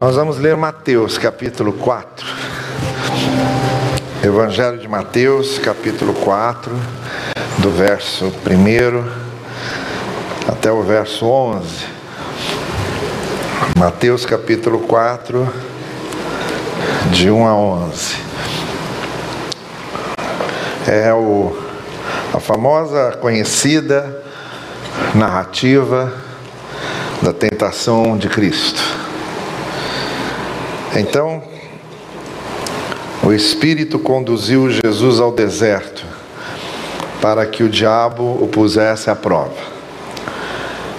Nós vamos ler Mateus capítulo 4. Evangelho de Mateus capítulo 4, do verso 1 até o verso 11. Mateus capítulo 4, de 1 a 11. É o, a famosa, conhecida narrativa da tentação de Cristo. Então, o Espírito conduziu Jesus ao deserto para que o diabo o pusesse à prova.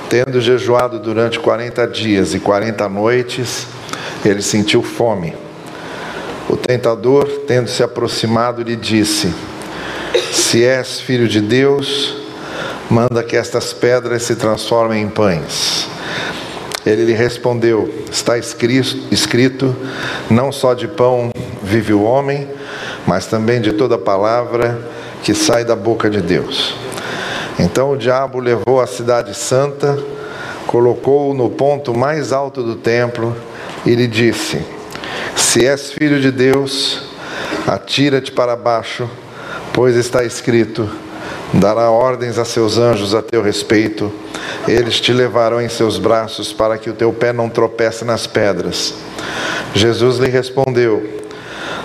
Tendo jejuado durante 40 dias e 40 noites, ele sentiu fome. O tentador, tendo se aproximado, lhe disse: Se és filho de Deus, manda que estas pedras se transformem em pães. Ele lhe respondeu: Está escrito, não só de pão vive o homem, mas também de toda palavra que sai da boca de Deus. Então o diabo levou a cidade santa, colocou-o no ponto mais alto do templo e lhe disse: Se és filho de Deus, atira-te para baixo, pois está escrito: dará ordens a seus anjos a teu respeito eles te levarão em seus braços para que o teu pé não tropece nas pedras. Jesus lhe respondeu: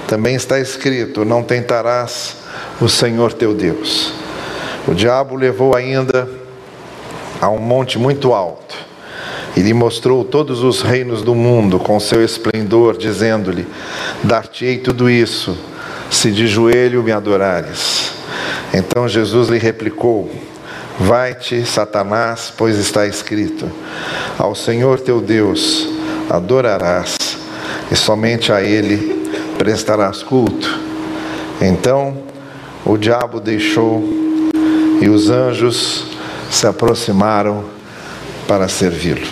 Também está escrito: Não tentarás o Senhor teu Deus. O diabo levou ainda a um monte muito alto e lhe mostrou todos os reinos do mundo com seu esplendor, dizendo-lhe: Dar-te-ei tudo isso, se de joelho me adorares. Então Jesus lhe replicou: Vai-te, Satanás, pois está escrito: Ao Senhor teu Deus adorarás, e somente a Ele prestarás culto. Então o diabo deixou, e os anjos se aproximaram para servi-lo.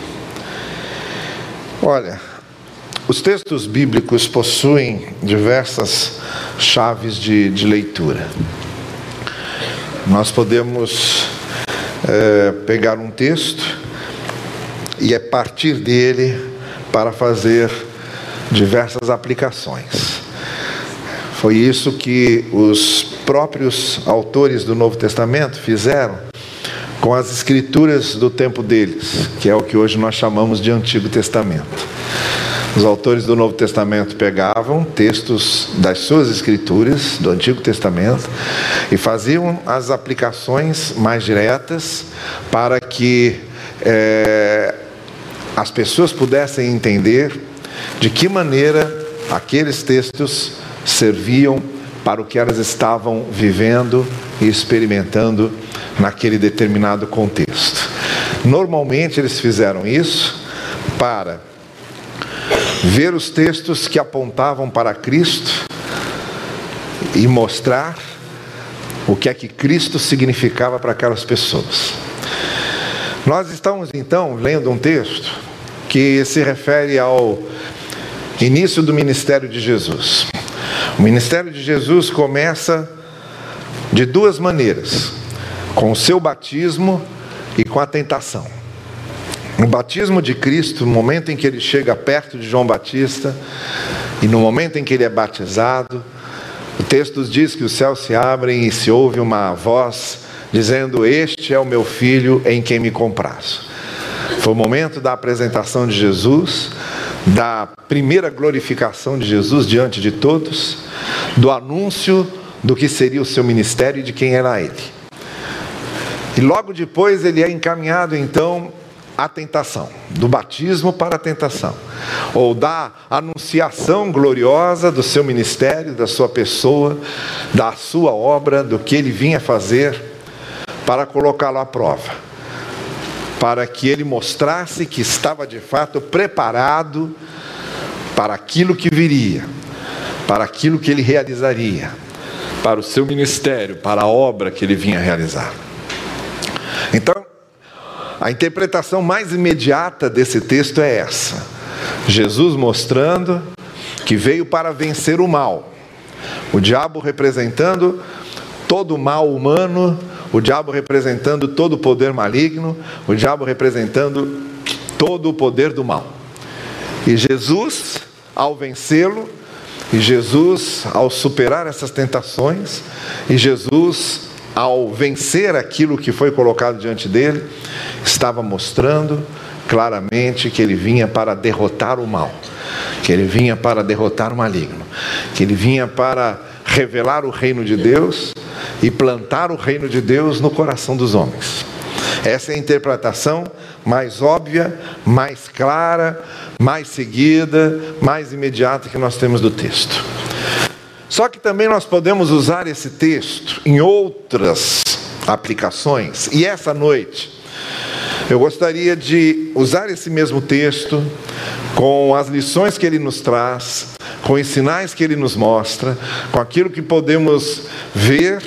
Olha, os textos bíblicos possuem diversas chaves de, de leitura. Nós podemos é, pegar um texto e é partir dele para fazer diversas aplicações. Foi isso que os próprios autores do Novo Testamento fizeram com as escrituras do tempo deles, que é o que hoje nós chamamos de Antigo Testamento. Os autores do Novo Testamento pegavam textos das suas escrituras, do Antigo Testamento, e faziam as aplicações mais diretas para que é, as pessoas pudessem entender de que maneira aqueles textos serviam para o que elas estavam vivendo e experimentando naquele determinado contexto. Normalmente eles fizeram isso para ver os textos que apontavam para Cristo e mostrar o que é que Cristo significava para aquelas pessoas. Nós estamos então lendo um texto que se refere ao início do ministério de Jesus. O ministério de Jesus começa de duas maneiras: com o seu batismo e com a tentação. No batismo de Cristo, no momento em que ele chega perto de João Batista e no momento em que ele é batizado, o texto diz que os céus se abrem e se ouve uma voz dizendo: Este é o meu filho em quem me comprazo. Foi o momento da apresentação de Jesus, da primeira glorificação de Jesus diante de todos, do anúncio do que seria o seu ministério e de quem era ele. E logo depois ele é encaminhado então a tentação, do batismo para a tentação, ou da anunciação gloriosa do seu ministério, da sua pessoa, da sua obra, do que ele vinha fazer, para colocá-lo à prova, para que ele mostrasse que estava de fato preparado para aquilo que viria, para aquilo que ele realizaria, para o seu ministério, para a obra que ele vinha realizar. A interpretação mais imediata desse texto é essa: Jesus mostrando que veio para vencer o mal, o diabo representando todo o mal humano, o diabo representando todo o poder maligno, o diabo representando todo o poder do mal. E Jesus, ao vencê-lo, e Jesus, ao superar essas tentações, e Jesus, ao vencer aquilo que foi colocado diante dele, estava mostrando claramente que ele vinha para derrotar o mal, que ele vinha para derrotar o maligno, que ele vinha para revelar o reino de Deus e plantar o reino de Deus no coração dos homens. Essa é a interpretação mais óbvia, mais clara, mais seguida, mais imediata que nós temos do texto. Só que também nós podemos usar esse texto em outras aplicações, e essa noite eu gostaria de usar esse mesmo texto com as lições que ele nos traz, com os sinais que ele nos mostra, com aquilo que podemos ver,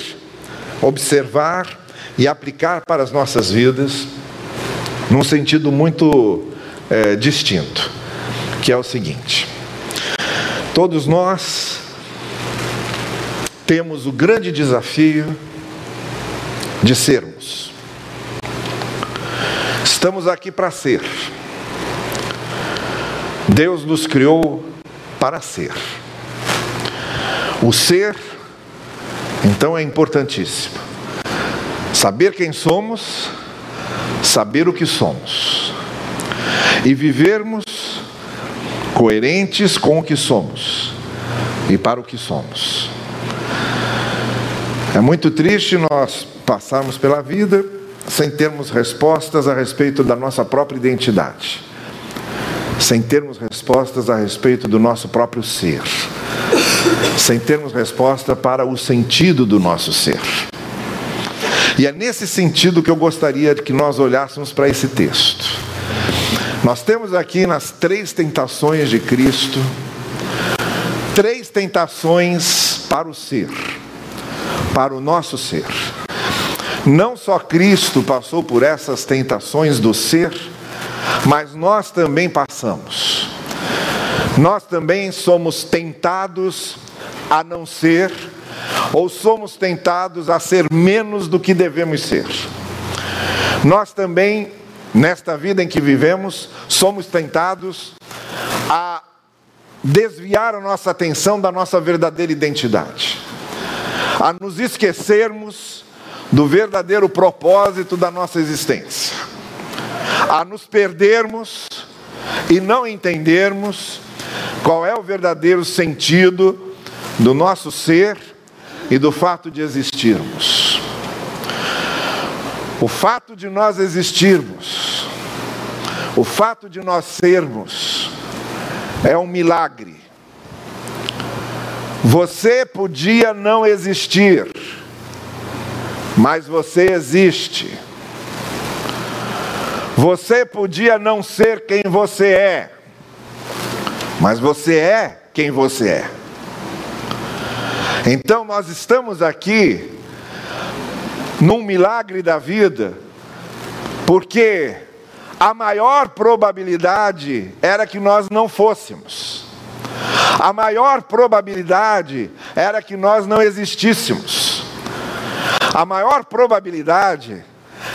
observar e aplicar para as nossas vidas, num sentido muito é, distinto, que é o seguinte: todos nós temos o grande desafio de sermos. Estamos aqui para ser. Deus nos criou para ser. O ser, então, é importantíssimo. Saber quem somos, saber o que somos. E vivermos coerentes com o que somos e para o que somos. É muito triste nós passarmos pela vida sem termos respostas a respeito da nossa própria identidade, sem termos respostas a respeito do nosso próprio ser, sem termos resposta para o sentido do nosso ser. E é nesse sentido que eu gostaria que nós olhássemos para esse texto. Nós temos aqui nas três tentações de Cristo, três tentações para o ser, para o nosso ser. Não só Cristo passou por essas tentações do ser, mas nós também passamos. Nós também somos tentados a não ser ou somos tentados a ser menos do que devemos ser. Nós também, nesta vida em que vivemos, somos tentados a desviar a nossa atenção da nossa verdadeira identidade, a nos esquecermos do verdadeiro propósito da nossa existência, a nos perdermos e não entendermos qual é o verdadeiro sentido do nosso ser e do fato de existirmos. O fato de nós existirmos, o fato de nós sermos, é um milagre. Você podia não existir, mas você existe. Você podia não ser quem você é, mas você é quem você é. Então nós estamos aqui num milagre da vida, porque a maior probabilidade era que nós não fôssemos. A maior probabilidade era que nós não existíssemos. A maior probabilidade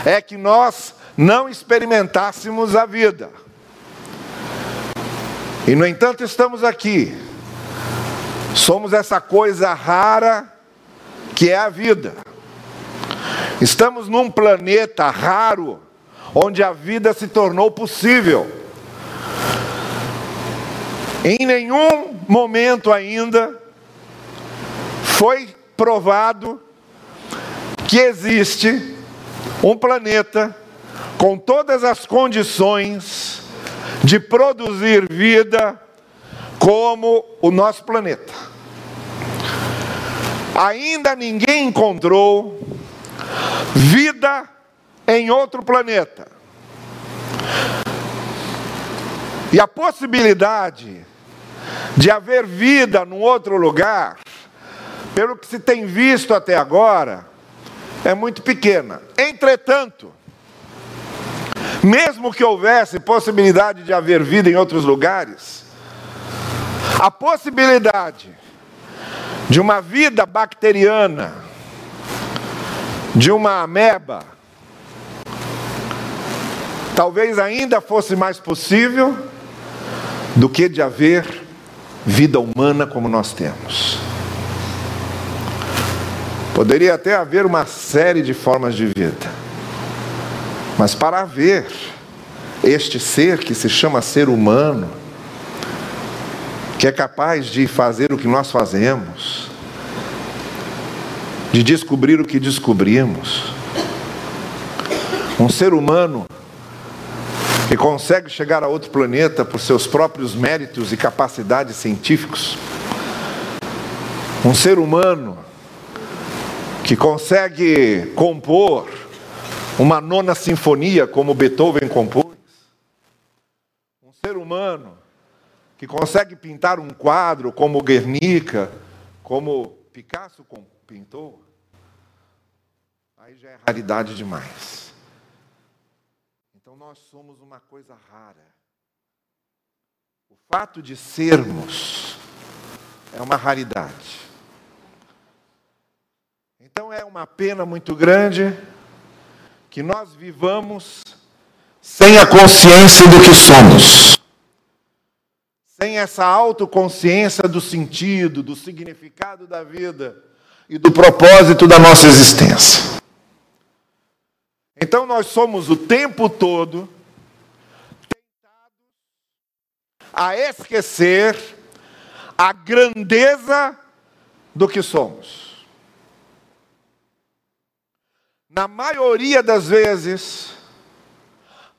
é que nós não experimentássemos a vida. E no entanto estamos aqui Somos essa coisa rara que é a vida. Estamos num planeta raro onde a vida se tornou possível. Em nenhum momento ainda foi provado que existe um planeta com todas as condições de produzir vida como o nosso planeta. Ainda ninguém encontrou vida em outro planeta. E a possibilidade de haver vida num outro lugar, pelo que se tem visto até agora, é muito pequena. Entretanto, mesmo que houvesse possibilidade de haver vida em outros lugares, a possibilidade de uma vida bacteriana, de uma ameba, talvez ainda fosse mais possível do que de haver vida humana como nós temos. Poderia até haver uma série de formas de vida, mas para haver este ser que se chama ser humano, que é capaz de fazer o que nós fazemos, de descobrir o que descobrimos, um ser humano que consegue chegar a outro planeta por seus próprios méritos e capacidades científicos, um ser humano que consegue compor uma nona sinfonia como Beethoven compôs, um ser humano que consegue pintar um quadro como Guernica, como Picasso pintou, aí já é raridade demais. Então nós somos uma coisa rara. O fato de sermos é uma raridade. Então é uma pena muito grande que nós vivamos sem a consciência do que somos, sem essa autoconsciência do sentido, do significado da vida e do propósito da nossa existência. Então nós somos o tempo todo tentados a esquecer a grandeza do que somos. Na maioria das vezes,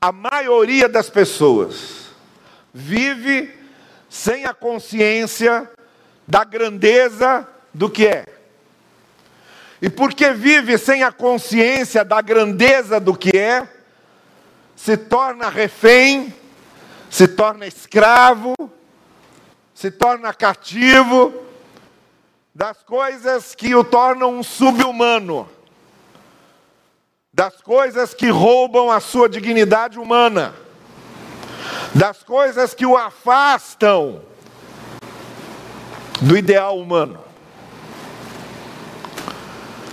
a maioria das pessoas vive sem a consciência da grandeza do que é. E porque vive sem a consciência da grandeza do que é, se torna refém, se torna escravo, se torna cativo das coisas que o tornam um subhumano das coisas que roubam a sua dignidade humana, das coisas que o afastam do ideal humano.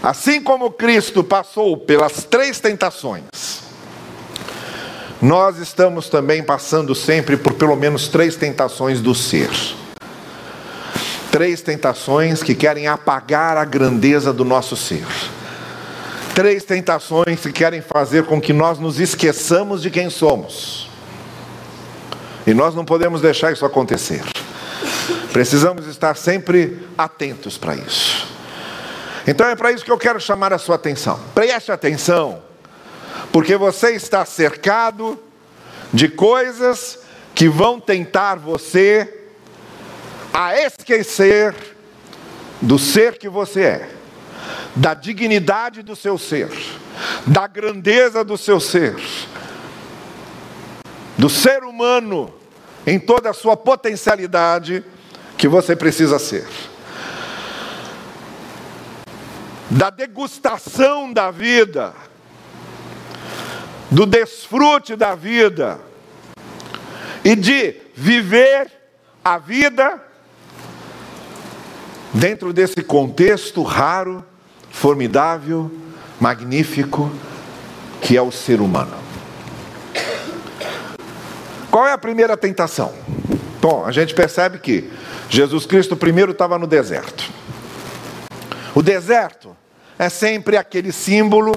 Assim como Cristo passou pelas três tentações, nós estamos também passando sempre por pelo menos três tentações do ser. Três tentações que querem apagar a grandeza do nosso ser três tentações que querem fazer com que nós nos esqueçamos de quem somos. E nós não podemos deixar isso acontecer. Precisamos estar sempre atentos para isso. Então é para isso que eu quero chamar a sua atenção. Preste atenção, porque você está cercado de coisas que vão tentar você a esquecer do ser que você é da dignidade do seu ser, da grandeza do seu ser, do ser humano em toda a sua potencialidade que você precisa ser. Da degustação da vida, do desfrute da vida e de viver a vida dentro desse contexto raro formidável, magnífico, que é o ser humano. Qual é a primeira tentação? Bom, a gente percebe que Jesus Cristo primeiro estava no deserto. O deserto é sempre aquele símbolo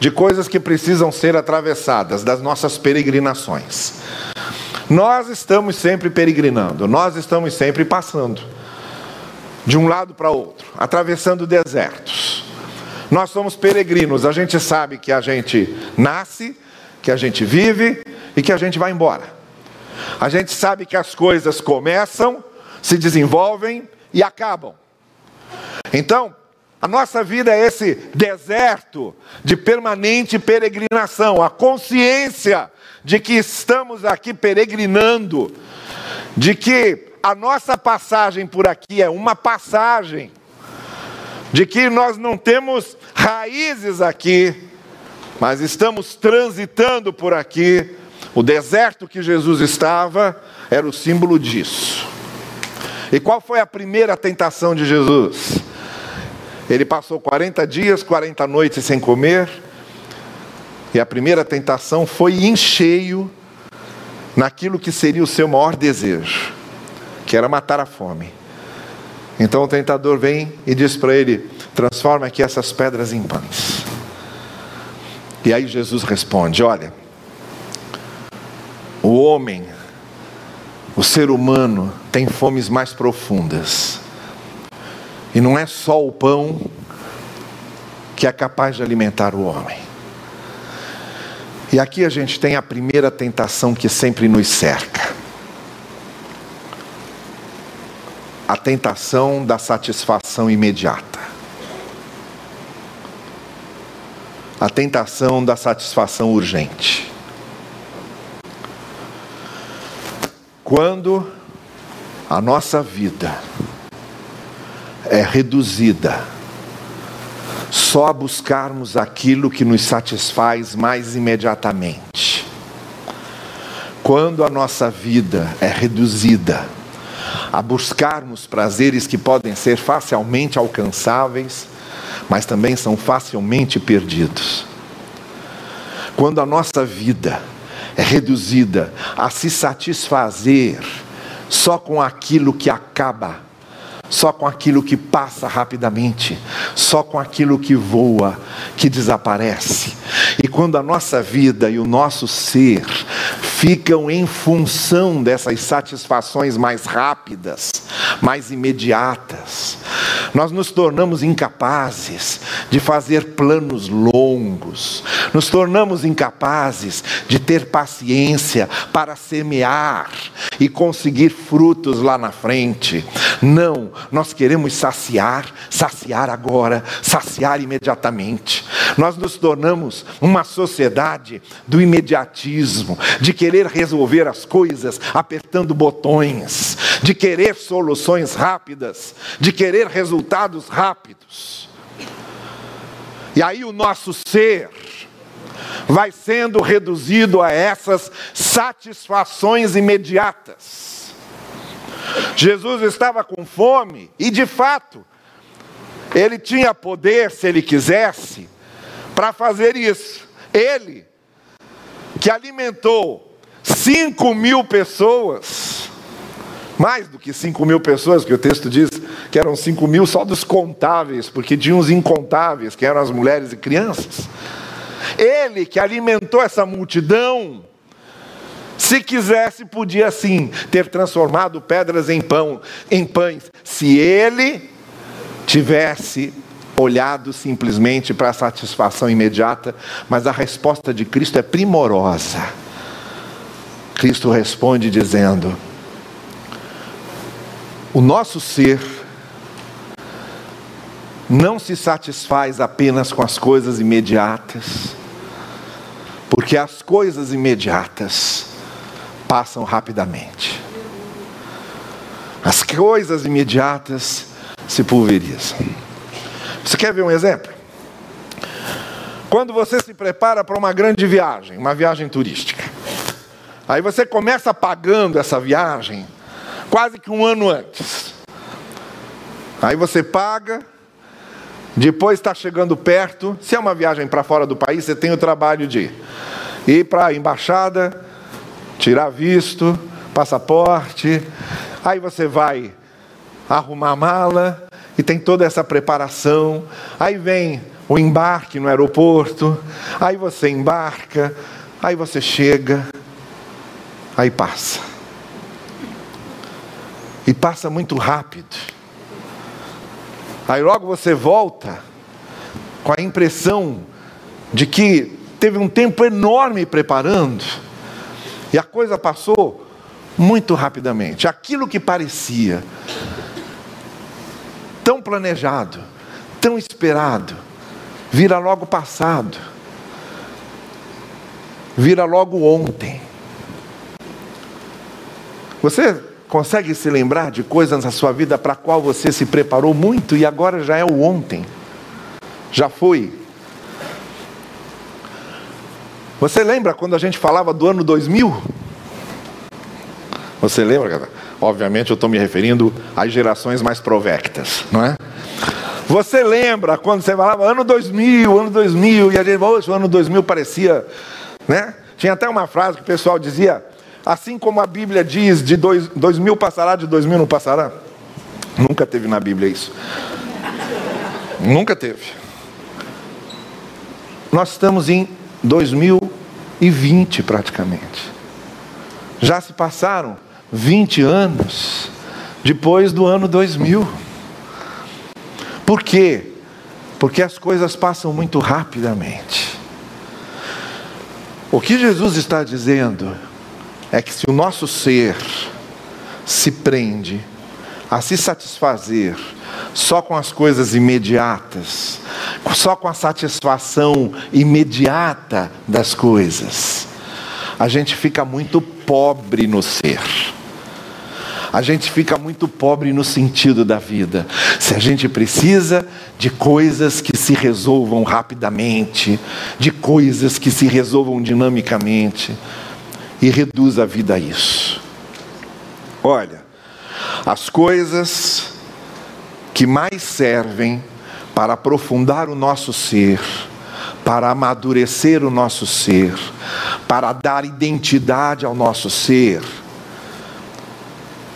de coisas que precisam ser atravessadas, das nossas peregrinações. Nós estamos sempre peregrinando, nós estamos sempre passando de um lado para outro, atravessando desertos. Nós somos peregrinos, a gente sabe que a gente nasce, que a gente vive e que a gente vai embora. A gente sabe que as coisas começam, se desenvolvem e acabam. Então, a nossa vida é esse deserto de permanente peregrinação, a consciência de que estamos aqui peregrinando, de que a nossa passagem por aqui é uma passagem de que nós não temos raízes aqui, mas estamos transitando por aqui. O deserto que Jesus estava era o símbolo disso. E qual foi a primeira tentação de Jesus? Ele passou 40 dias, 40 noites sem comer, e a primeira tentação foi em cheio naquilo que seria o seu maior desejo, que era matar a fome. Então o tentador vem e diz para ele: transforma aqui essas pedras em pães. E aí Jesus responde: olha, o homem, o ser humano, tem fomes mais profundas. E não é só o pão que é capaz de alimentar o homem. E aqui a gente tem a primeira tentação que sempre nos cerca. A tentação da satisfação imediata. A tentação da satisfação urgente. Quando a nossa vida é reduzida só a buscarmos aquilo que nos satisfaz mais imediatamente. Quando a nossa vida é reduzida a buscarmos prazeres que podem ser facilmente alcançáveis, mas também são facilmente perdidos. Quando a nossa vida é reduzida a se satisfazer só com aquilo que acaba só com aquilo que passa rapidamente, só com aquilo que voa, que desaparece. E quando a nossa vida e o nosso ser ficam em função dessas satisfações mais rápidas, mais imediatas, nós nos tornamos incapazes de fazer planos longos, nos tornamos incapazes de ter paciência para semear e conseguir frutos lá na frente. Não, nós queremos saciar, saciar agora, saciar imediatamente. Nós nos tornamos uma sociedade do imediatismo, de querer resolver as coisas apertando botões, de querer soluções rápidas, de querer resultados rápidos. E aí o nosso ser vai sendo reduzido a essas satisfações imediatas. Jesus estava com fome e, de fato, ele tinha poder, se ele quisesse, para fazer isso. Ele, que alimentou 5 mil pessoas, mais do que 5 mil pessoas, que o texto diz que eram 5 mil só dos contáveis, porque tinha os incontáveis, que eram as mulheres e crianças. Ele que alimentou essa multidão, se quisesse, podia sim ter transformado pedras em pão, em pães, se ele tivesse olhado simplesmente para a satisfação imediata, mas a resposta de Cristo é primorosa. Cristo responde dizendo: O nosso ser não se satisfaz apenas com as coisas imediatas, porque as coisas imediatas passam rapidamente. As coisas imediatas se pulverizam. Você quer ver um exemplo? Quando você se prepara para uma grande viagem, uma viagem turística, aí você começa pagando essa viagem quase que um ano antes. Aí você paga, depois está chegando perto. Se é uma viagem para fora do país, você tem o trabalho de ir para a embaixada, tirar visto, passaporte, aí você vai arrumar a mala e tem toda essa preparação. Aí vem o embarque no aeroporto, aí você embarca, aí você chega, aí passa. E passa muito rápido. Aí logo você volta com a impressão de que teve um tempo enorme preparando e a coisa passou muito rapidamente. Aquilo que parecia tão planejado, tão esperado, vira logo passado, vira logo ontem. Você consegue se lembrar de coisas na sua vida para a qual você se preparou muito e agora já é o ontem? Já foi? Você lembra quando a gente falava do ano 2000? Você lembra? Obviamente eu estou me referindo às gerações mais provectas, não é? Você lembra quando você falava ano 2000, ano 2000, e a gente, o ano 2000 parecia, né? Tinha até uma frase que o pessoal dizia, assim como a Bíblia diz, de dois, dois mil passará, de dois mil não passará. Nunca teve na Bíblia isso. Nunca teve. Nós estamos em 2020 praticamente. Já se passaram 20 anos depois do ano 2000. Por quê? Porque as coisas passam muito rapidamente. O que Jesus está dizendo é que se o nosso ser se prende a se satisfazer só com as coisas imediatas, só com a satisfação imediata das coisas, a gente fica muito pobre no ser. A gente fica muito pobre no sentido da vida. Se a gente precisa de coisas que se resolvam rapidamente, de coisas que se resolvam dinamicamente, e reduz a vida a isso. Olha, as coisas que mais servem para aprofundar o nosso ser, para amadurecer o nosso ser, para dar identidade ao nosso ser,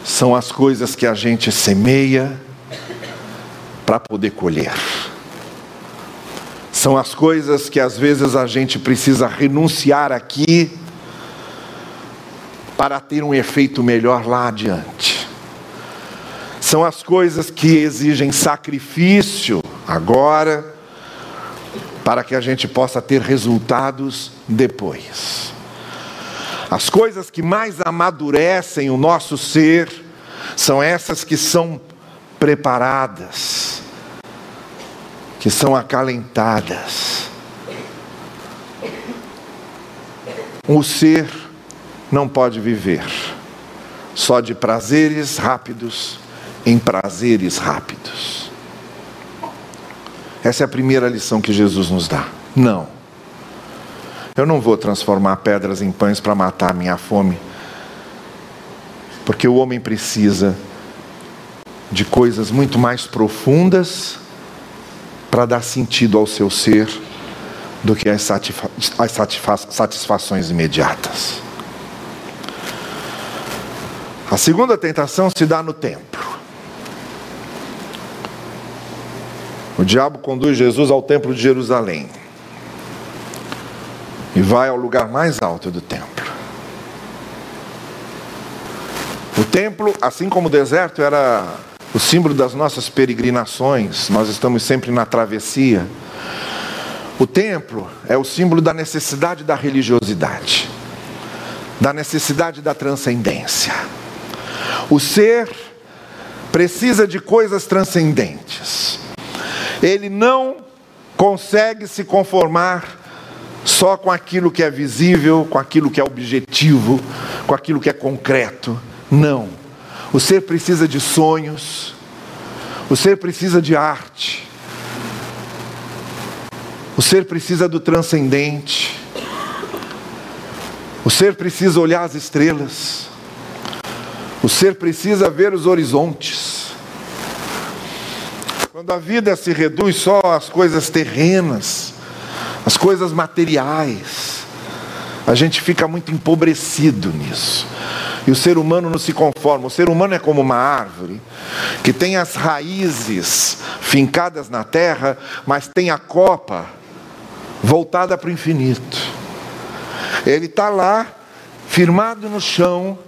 são as coisas que a gente semeia para poder colher. São as coisas que às vezes a gente precisa renunciar aqui para ter um efeito melhor lá adiante. São as coisas que exigem sacrifício agora, para que a gente possa ter resultados depois. As coisas que mais amadurecem o nosso ser são essas que são preparadas, que são acalentadas. O ser não pode viver só de prazeres rápidos em prazeres rápidos. Essa é a primeira lição que Jesus nos dá. Não. Eu não vou transformar pedras em pães para matar a minha fome. Porque o homem precisa de coisas muito mais profundas para dar sentido ao seu ser do que as, satisfações imediatas. A segunda tentação se dá no templo. O diabo conduz Jesus ao templo de Jerusalém e vai ao lugar mais alto do templo. O templo, assim como o deserto, era o símbolo das nossas peregrinações, nós estamos sempre na travessia. O templo é o símbolo da necessidade da religiosidade, da necessidade da transcendência. O ser precisa de coisas transcendentes. Ele não consegue se conformar só com aquilo que é visível, com aquilo que é objetivo, com aquilo que é concreto. Não. O ser precisa de sonhos, o ser precisa de arte, o ser precisa do transcendente, o ser precisa olhar as estrelas, o ser precisa ver os horizontes. Quando a vida se reduz só às coisas terrenas, às coisas materiais, a gente fica muito empobrecido nisso. E o ser humano não se conforma. O ser humano é como uma árvore que tem as raízes fincadas na terra, mas tem a copa voltada para o infinito. Ele está lá, firmado no chão,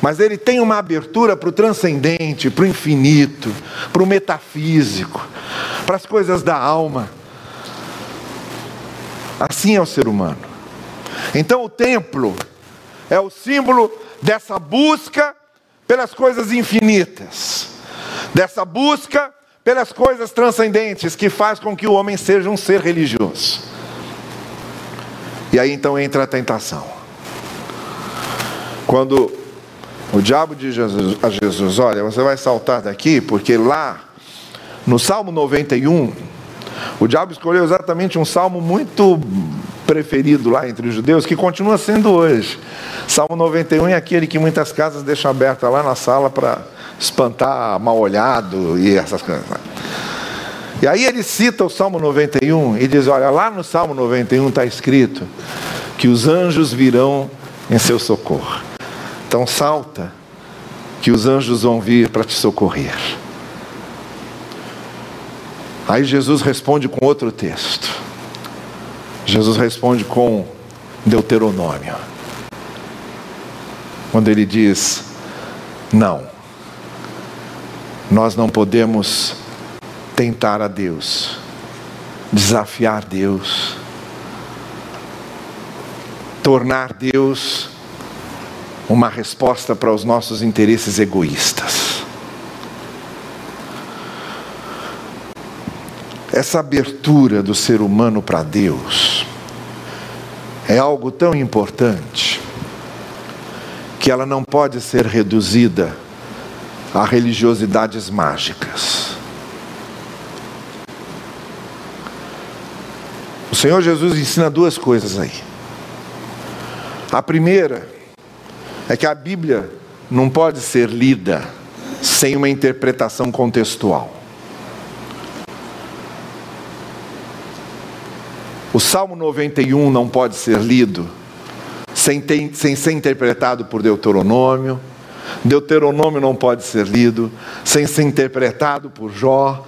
mas ele tem uma abertura para o transcendente, para o infinito, para o metafísico, para as coisas da alma. Assim é o ser humano. Então o templo é o símbolo dessa busca pelas coisas infinitas, dessa busca pelas coisas transcendentes que faz com que o homem seja um ser religioso. E aí então entra a tentação. Quando o diabo diz a Jesus: Olha, você vai saltar daqui, porque lá, no Salmo 91, o diabo escolheu exatamente um salmo muito preferido lá entre os judeus, que continua sendo hoje. Salmo 91 é aquele que muitas casas deixam aberta lá na sala para espantar mal olhado e essas coisas. E aí ele cita o Salmo 91 e diz: Olha, lá no Salmo 91 está escrito que os anjos virão em seu socorro. Então salta, que os anjos vão vir para te socorrer. Aí Jesus responde com outro texto. Jesus responde com Deuteronômio. Quando ele diz: Não, nós não podemos tentar a Deus, desafiar Deus, tornar Deus uma resposta para os nossos interesses egoístas. Essa abertura do ser humano para Deus é algo tão importante que ela não pode ser reduzida a religiosidades mágicas. O Senhor Jesus ensina duas coisas aí. A primeira é que a Bíblia não pode ser lida sem uma interpretação contextual. O Salmo 91 não pode ser lido sem, ter, sem ser interpretado por Deuteronômio. Deuteronômio não pode ser lido sem ser interpretado por Jó.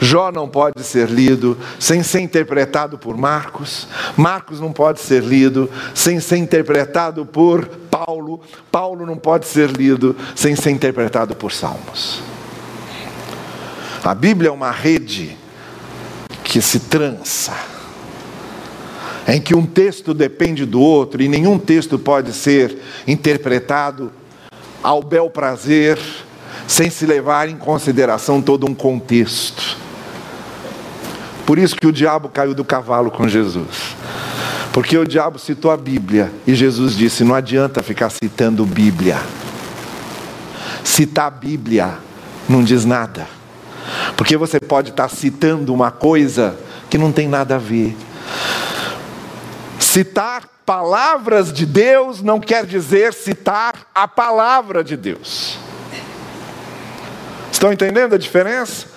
Jó não pode ser lido sem ser interpretado por Marcos. Marcos não pode ser lido sem ser interpretado por Paulo. Paulo não pode ser lido sem ser interpretado por Salmos. A Bíblia é uma rede que se trança, em que um texto depende do outro e nenhum texto pode ser interpretado ao bel prazer, sem se levar em consideração todo um contexto. Por isso que o diabo caiu do cavalo com Jesus. Porque o diabo citou a Bíblia e Jesus disse: não adianta ficar citando Bíblia. Citar a Bíblia não diz nada. Porque você pode estar citando uma coisa que não tem nada a ver. Citar palavras de Deus não quer dizer citar a palavra de Deus. Estão entendendo a diferença?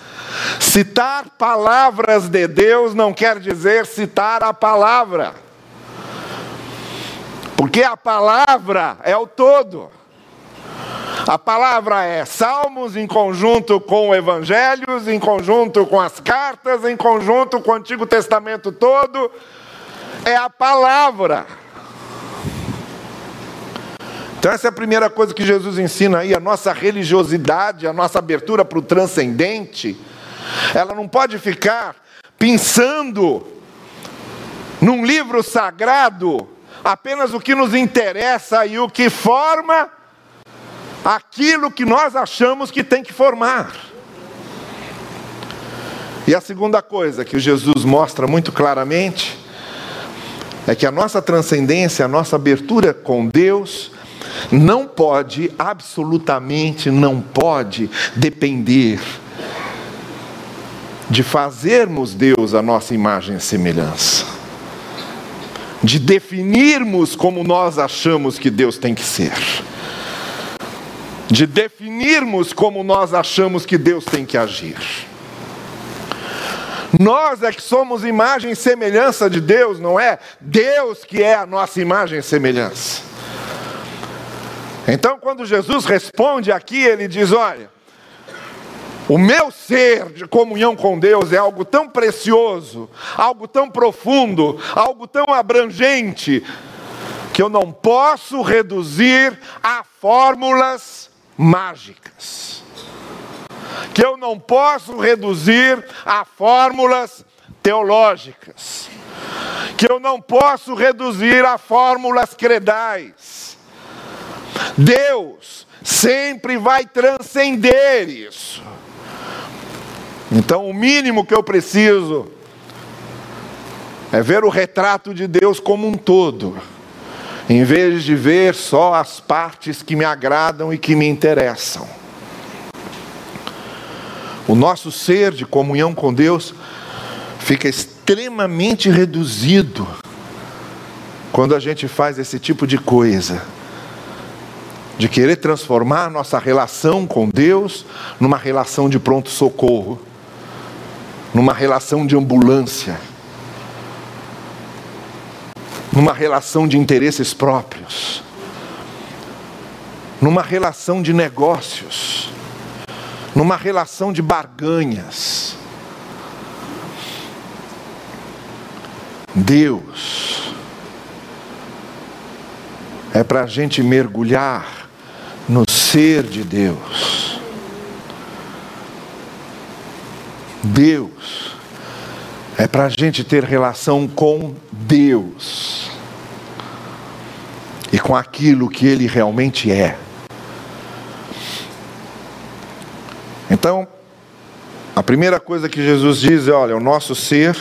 Citar palavras de Deus não quer dizer citar a palavra, porque a palavra é o todo. A palavra é Salmos em conjunto com Evangelhos, em conjunto com as cartas, em conjunto com o Antigo Testamento todo. É a palavra. Então, essa é a primeira coisa que Jesus ensina aí, a nossa religiosidade, a nossa abertura para o transcendente ela não pode ficar pensando num livro sagrado apenas o que nos interessa e o que forma aquilo que nós achamos que tem que formar. E a segunda coisa que Jesus mostra muito claramente é que a nossa transcendência, a nossa abertura com Deus, não pode, absolutamente não pode depender de fazermos Deus a nossa imagem e semelhança, de definirmos como nós achamos que Deus tem que ser, de definirmos como nós achamos que Deus tem que agir. Nós é que somos imagem e semelhança de Deus, não é Deus que é a nossa imagem e semelhança. Então, quando Jesus responde aqui, ele diz: Olha, o meu ser de comunhão com Deus é algo tão precioso, algo tão profundo, algo tão abrangente, que eu não posso reduzir a fórmulas mágicas. Que eu não posso reduzir a fórmulas teológicas. Que eu não posso reduzir a fórmulas credais. Deus sempre vai transcender isso. Então, o mínimo que eu preciso é ver o retrato de Deus como um todo, em vez de ver só as partes que me agradam e que me interessam. O nosso ser de comunhão com Deus fica extremamente reduzido quando a gente faz esse tipo de coisa de querer transformar nossa relação com Deus numa relação de pronto-socorro numa relação de ambulância, numa relação de interesses próprios. numa relação de negócios, numa relação de barganhas. Deus é para a gente mergulhar ser de Deus. Deus é para a gente ter relação com Deus e com aquilo que Ele realmente é. Então, a primeira coisa que Jesus diz é: olha, o nosso ser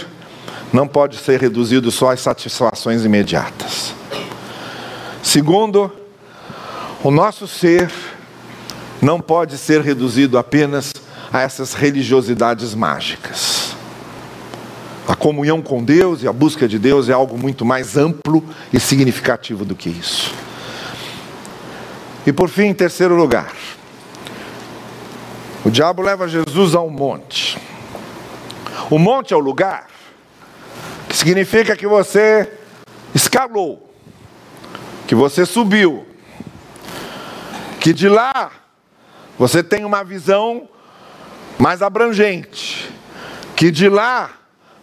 não pode ser reduzido só às satisfações imediatas. Segundo, o nosso ser não pode ser reduzido apenas a essas religiosidades mágicas. A comunhão com Deus e a busca de Deus é algo muito mais amplo e significativo do que isso. E por fim, em terceiro lugar, o diabo leva Jesus a um monte. O monte é o lugar que significa que você escalou, que você subiu, que de lá você tem uma visão mais abrangente, que de lá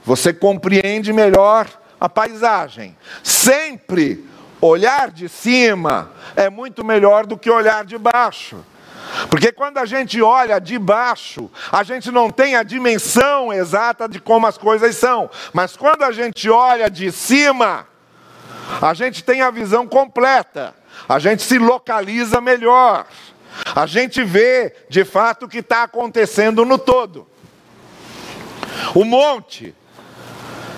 você compreende melhor a paisagem. Sempre olhar de cima é muito melhor do que olhar de baixo. Porque quando a gente olha de baixo, a gente não tem a dimensão exata de como as coisas são. Mas quando a gente olha de cima, a gente tem a visão completa. A gente se localiza melhor. A gente vê de fato o que está acontecendo no todo. O monte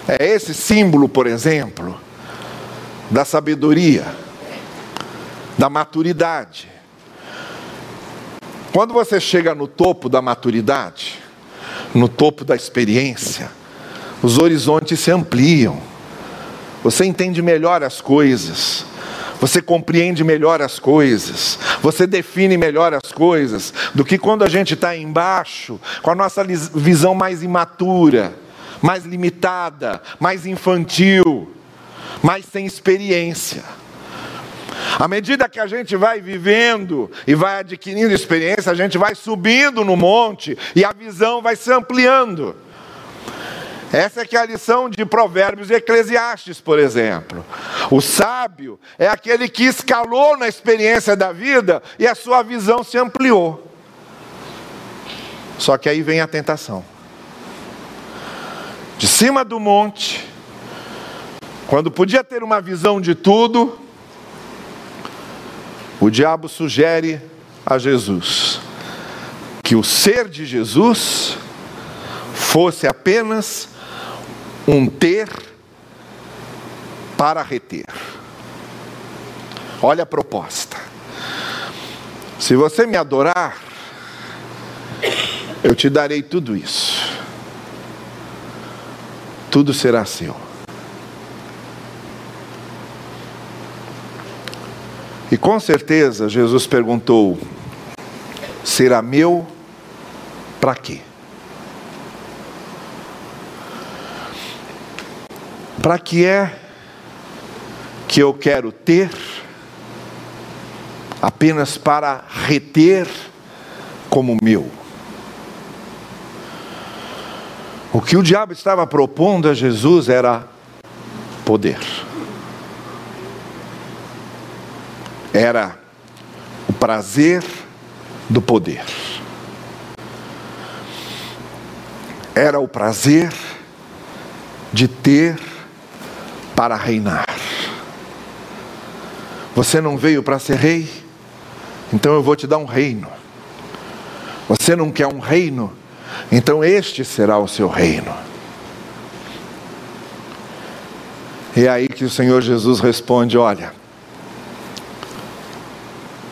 é esse símbolo, por exemplo, da sabedoria, da maturidade. Quando você chega no topo da maturidade, no topo da experiência, os horizontes se ampliam, você entende melhor as coisas, você compreende melhor as coisas, você define melhor as coisas, do que quando a gente está embaixo, com a nossa visão mais imatura, mais limitada, mais infantil, mais sem experiência. À medida que a gente vai vivendo e vai adquirindo experiência, a gente vai subindo no monte e a visão vai se ampliando. Essa é que é a lição de Provérbios e Eclesiastes, por exemplo. O sábio é aquele que escalou na experiência da vida e a sua visão se ampliou. Só que aí vem a tentação. De cima do monte, quando podia ter uma visão de tudo, o diabo sugere a Jesus que o ser de Jesus fosse apenas um ter para reter. Olha a proposta. Se você me adorar, eu te darei tudo isso. Tudo será seu. E com certeza Jesus perguntou: será meu para quê? Para que é que eu quero ter apenas para reter como meu? O que o diabo estava propondo a Jesus era poder. era o prazer do poder. Era o prazer de ter para reinar. Você não veio para ser rei? Então eu vou te dar um reino. Você não quer um reino? Então este será o seu reino. E é aí que o Senhor Jesus responde: Olha,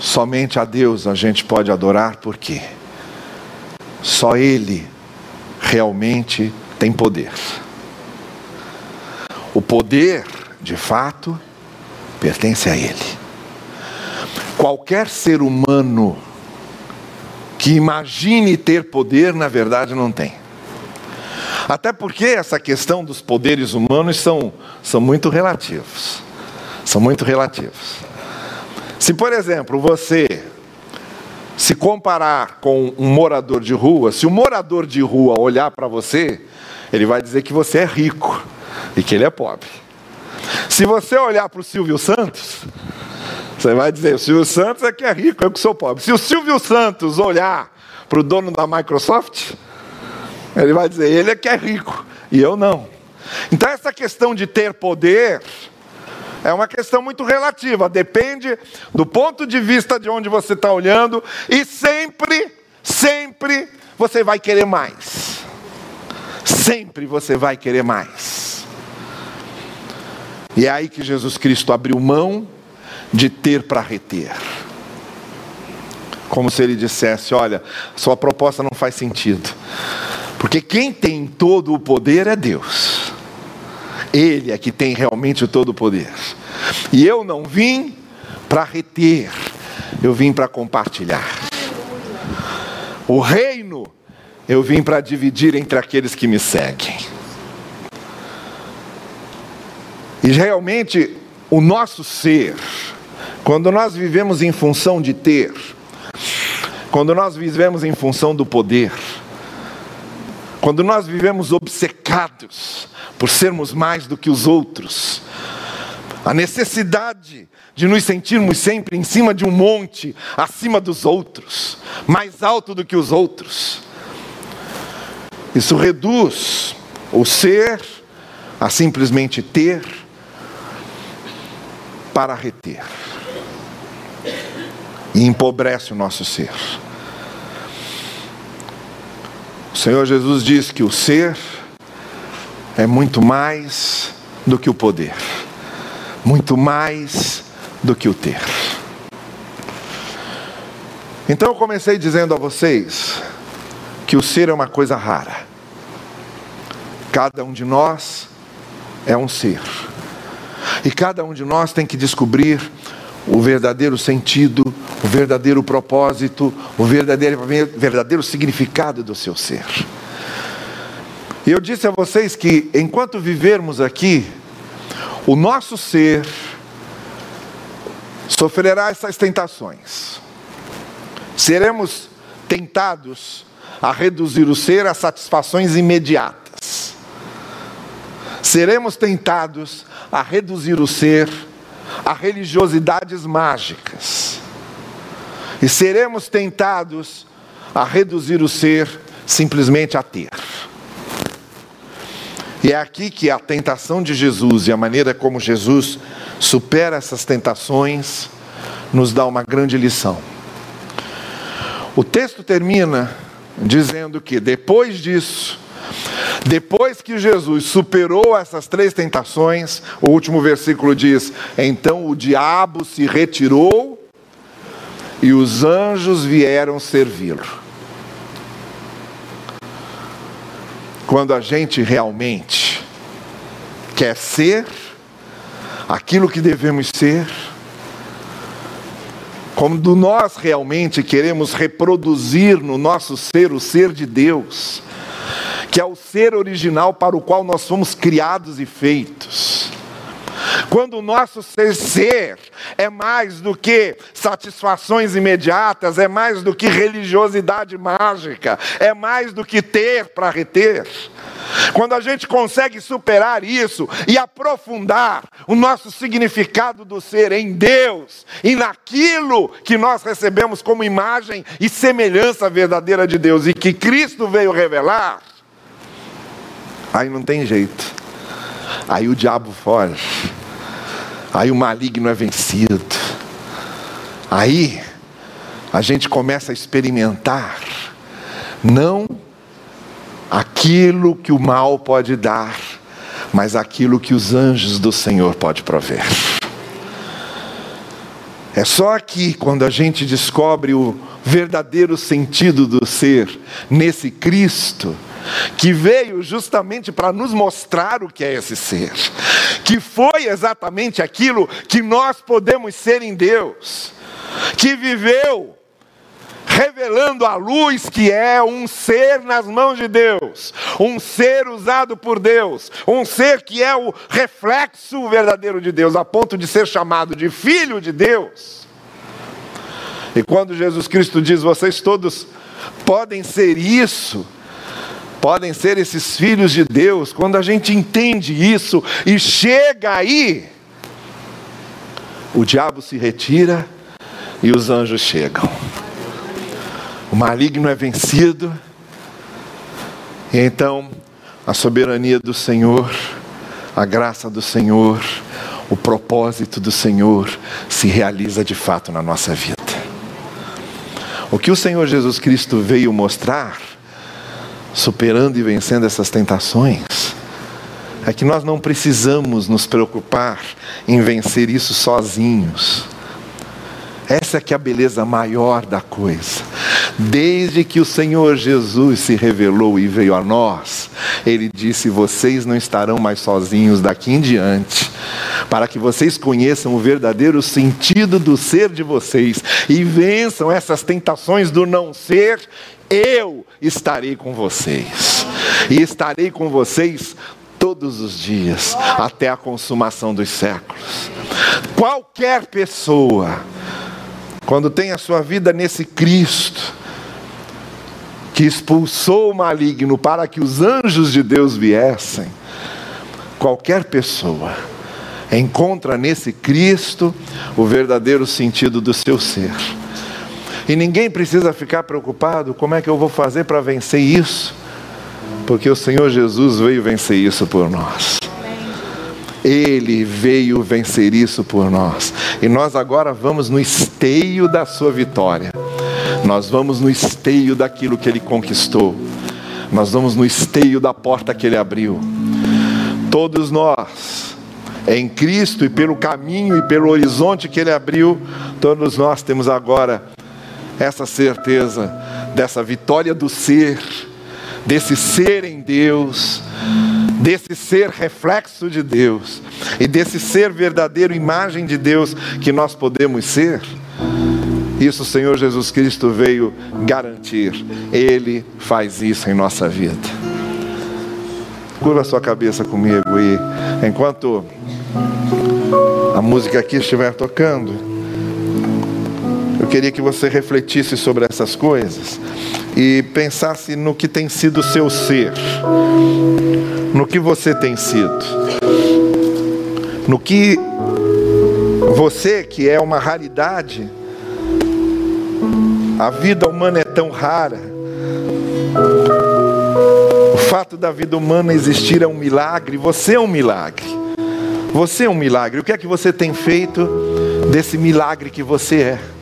Somente a Deus a gente pode adorar, porque só Ele realmente tem poder. O poder, de fato, pertence a Ele. Qualquer ser humano que imagine ter poder, na verdade, não tem. Até porque essa questão dos poderes humanos são, são muito relativos. São muito relativos. Se, por exemplo, você se comparar com um morador de rua, se o morador de rua olhar para você, ele vai dizer que você é rico e que ele é pobre. Se você olhar para o Silvio Santos, você vai dizer: o Silvio Santos é que é rico, eu que sou pobre. Se o Silvio Santos olhar para o dono da Microsoft, ele vai dizer: ele é que é rico e eu não. Então, essa questão de ter poder é uma questão muito relativa, depende do ponto de vista de onde você está olhando, e sempre, sempre você vai querer mais. Sempre você vai querer mais. E é aí que Jesus Cristo abriu mão de ter para reter. Como se ele dissesse: Olha, sua proposta não faz sentido. Porque quem tem todo o poder é Deus. Ele é que tem realmente todo o poder. E eu não vim para reter, eu vim para compartilhar. O reino eu vim para dividir entre aqueles que me seguem. E realmente o nosso ser, quando nós vivemos em função de ter, quando nós vivemos em função do poder, quando nós vivemos obcecados por sermos mais do que os outros, a necessidade de nos sentirmos sempre em cima de um monte, acima dos outros, mais alto do que os outros. Isso reduz o ser a simplesmente ter para reter. E empobrece o nosso ser. O Senhor Jesus diz que o ser é muito mais do que o poder, muito mais do que o ter. Então eu comecei dizendo a vocês que o ser é uma coisa rara. Cada um de nós é um ser. E cada um de nós tem que descobrir o verdadeiro sentido, o verdadeiro propósito, o verdadeiro, verdadeiro significado do seu ser. E eu disse a vocês que enquanto vivermos aqui, o nosso ser sofrerá essas tentações. Seremos tentados a reduzir o ser a satisfações imediatas. Seremos tentados a reduzir o ser a religiosidades mágicas. E seremos tentados a reduzir o ser simplesmente a ter. E é aqui que a tentação de Jesus e a maneira como Jesus supera essas tentações nos dá uma grande lição. O texto termina dizendo que depois disso, depois que Jesus superou essas três tentações, o último versículo diz: Então o diabo se retirou e os anjos vieram servi-lo. Quando a gente realmente quer ser aquilo que devemos ser, quando nós realmente queremos reproduzir no nosso ser o ser de Deus, que é o ser original para o qual nós fomos criados e feitos. Quando o nosso ser, ser é mais do que satisfações imediatas, é mais do que religiosidade mágica, é mais do que ter para reter. Quando a gente consegue superar isso e aprofundar o nosso significado do ser em Deus e naquilo que nós recebemos como imagem e semelhança verdadeira de Deus e que Cristo veio revelar, Aí não tem jeito. Aí o diabo foge. Aí o maligno é vencido. Aí a gente começa a experimentar não aquilo que o mal pode dar, mas aquilo que os anjos do Senhor pode prover. É só aqui quando a gente descobre o verdadeiro sentido do ser nesse Cristo que veio justamente para nos mostrar o que é esse ser, que foi exatamente aquilo que nós podemos ser em Deus, que viveu revelando a luz que é um ser nas mãos de Deus, um ser usado por Deus, um ser que é o reflexo verdadeiro de Deus, a ponto de ser chamado de filho de Deus. E quando Jesus Cristo diz: vocês todos podem ser isso, podem ser esses filhos de Deus, quando a gente entende isso e chega aí, o diabo se retira e os anjos chegam. O maligno é vencido, e então a soberania do Senhor, a graça do Senhor, o propósito do Senhor se realiza de fato na nossa vida. O que o Senhor Jesus Cristo veio mostrar, superando e vencendo essas tentações, é que nós não precisamos nos preocupar em vencer isso sozinhos. Essa é que é a beleza maior da coisa. Desde que o Senhor Jesus se revelou e veio a nós, Ele disse: Vocês não estarão mais sozinhos daqui em diante, para que vocês conheçam o verdadeiro sentido do ser de vocês e vençam essas tentações do não ser. Eu estarei com vocês, e estarei com vocês todos os dias, até a consumação dos séculos. Qualquer pessoa, quando tem a sua vida nesse Cristo, que expulsou o maligno para que os anjos de Deus viessem, qualquer pessoa encontra nesse Cristo o verdadeiro sentido do seu ser. E ninguém precisa ficar preocupado: como é que eu vou fazer para vencer isso? Porque o Senhor Jesus veio vencer isso por nós. Ele veio vencer isso por nós. E nós agora vamos no esteio da sua vitória. Nós vamos no esteio daquilo que ele conquistou. Nós vamos no esteio da porta que ele abriu. Todos nós, em Cristo e pelo caminho e pelo horizonte que ele abriu, todos nós temos agora essa certeza dessa vitória do ser, desse ser em Deus desse ser reflexo de Deus e desse ser verdadeiro imagem de Deus que nós podemos ser, isso o Senhor Jesus Cristo veio garantir. Ele faz isso em nossa vida. Curva sua cabeça comigo e enquanto a música aqui estiver tocando, queria que você refletisse sobre essas coisas e pensasse no que tem sido o seu ser no que você tem sido, no que você, que é uma raridade, a vida humana é tão rara, o fato da vida humana existir é um milagre, você é um milagre, você é um milagre, o que é que você tem feito desse milagre que você é?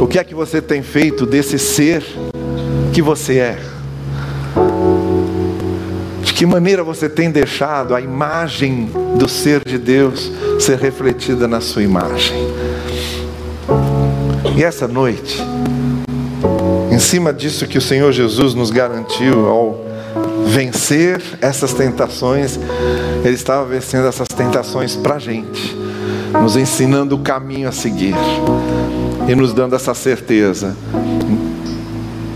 O que é que você tem feito desse ser que você é? que maneira você tem deixado a imagem do ser de Deus ser refletida na sua imagem? E essa noite, em cima disso que o Senhor Jesus nos garantiu ao vencer essas tentações, Ele estava vencendo essas tentações para a gente, nos ensinando o caminho a seguir e nos dando essa certeza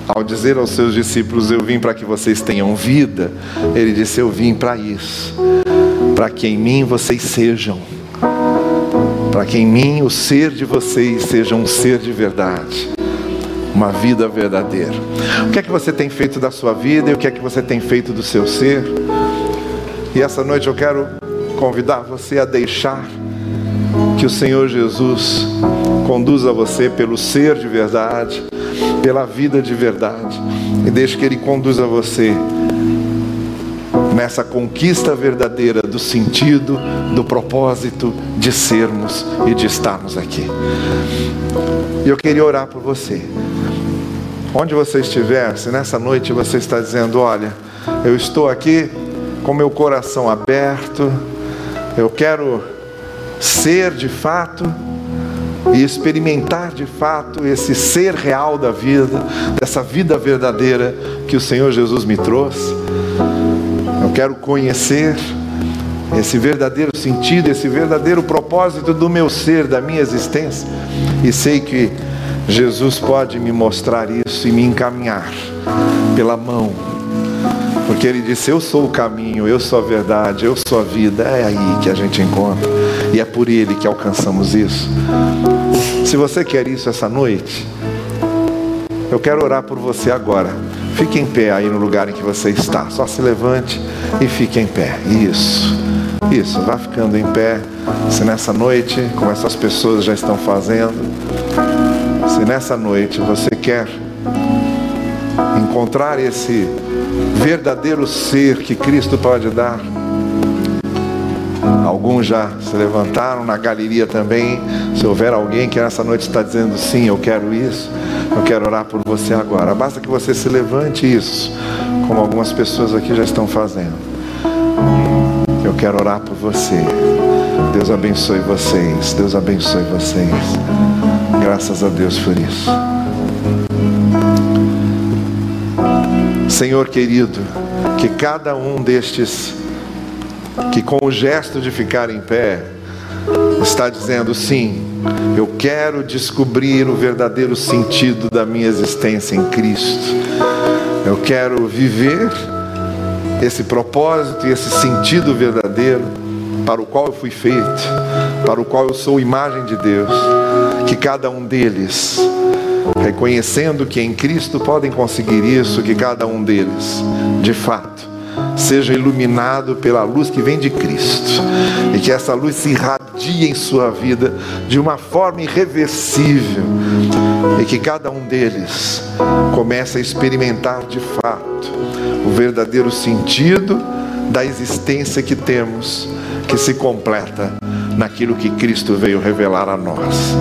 ao dizer aos seus discípulos: Eu vim para que vocês tenham vida, ele disse: Eu vim para isso, para que em mim vocês sejam, para que em mim o ser de vocês seja um ser de verdade, uma vida verdadeira. O que é que você tem feito da sua vida e o que é que você tem feito do seu ser? E essa noite eu quero convidar você a deixar que o Senhor Jesus conduza você pelo ser de verdade pela vida de verdade. E deixe que Ele conduza você nessa conquista verdadeira do sentido, do propósito de sermos e de estarmos aqui. E eu queria orar por você. Onde você estiver, se nessa noite você está dizendo: Olha, eu estou aqui com meu coração aberto, eu quero ser de fato e experimentar de fato esse ser real da vida, dessa vida verdadeira que o Senhor Jesus me trouxe. Eu quero conhecer esse verdadeiro sentido, esse verdadeiro propósito do meu ser, da minha existência, e sei que Jesus pode me mostrar isso e me encaminhar pela mão, porque Ele disse: Eu sou o caminho, eu sou a verdade, eu sou a vida. É aí que a gente encontra, e é por Ele que alcançamos isso. Se você quer isso essa noite, eu quero orar por você agora. Fique em pé aí no lugar em que você está. Só se levante e fique em pé. Isso. Isso, vá ficando em pé. Se nessa noite, como essas pessoas já estão fazendo, se nessa noite você quer encontrar esse verdadeiro ser que Cristo pode dar, Alguns já se levantaram na galeria também. Se houver alguém que nessa noite está dizendo sim, eu quero isso, eu quero orar por você agora. Basta que você se levante isso, como algumas pessoas aqui já estão fazendo. Eu quero orar por você. Deus abençoe vocês. Deus abençoe vocês. Graças a Deus por isso. Senhor querido, que cada um destes que com o gesto de ficar em pé, está dizendo sim, eu quero descobrir o verdadeiro sentido da minha existência em Cristo. Eu quero viver esse propósito e esse sentido verdadeiro para o qual eu fui feito, para o qual eu sou imagem de Deus. Que cada um deles, reconhecendo que em Cristo podem conseguir isso, que cada um deles, de fato, seja iluminado pela luz que vem de Cristo. E que essa luz se irradie em sua vida de uma forma irreversível. E que cada um deles comece a experimentar de fato o verdadeiro sentido da existência que temos, que se completa naquilo que Cristo veio revelar a nós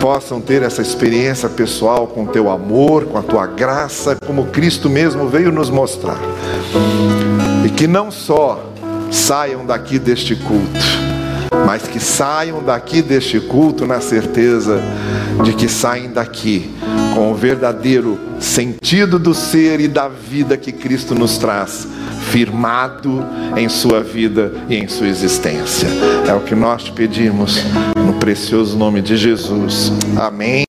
possam ter essa experiência pessoal com teu amor, com a tua graça, como Cristo mesmo veio nos mostrar. E que não só saiam daqui deste culto, mas que saiam daqui deste culto na certeza de que saem daqui com o verdadeiro sentido do ser e da vida que Cristo nos traz firmado em sua vida e em sua existência. É o que nós te pedimos no precioso nome de Jesus. Amém.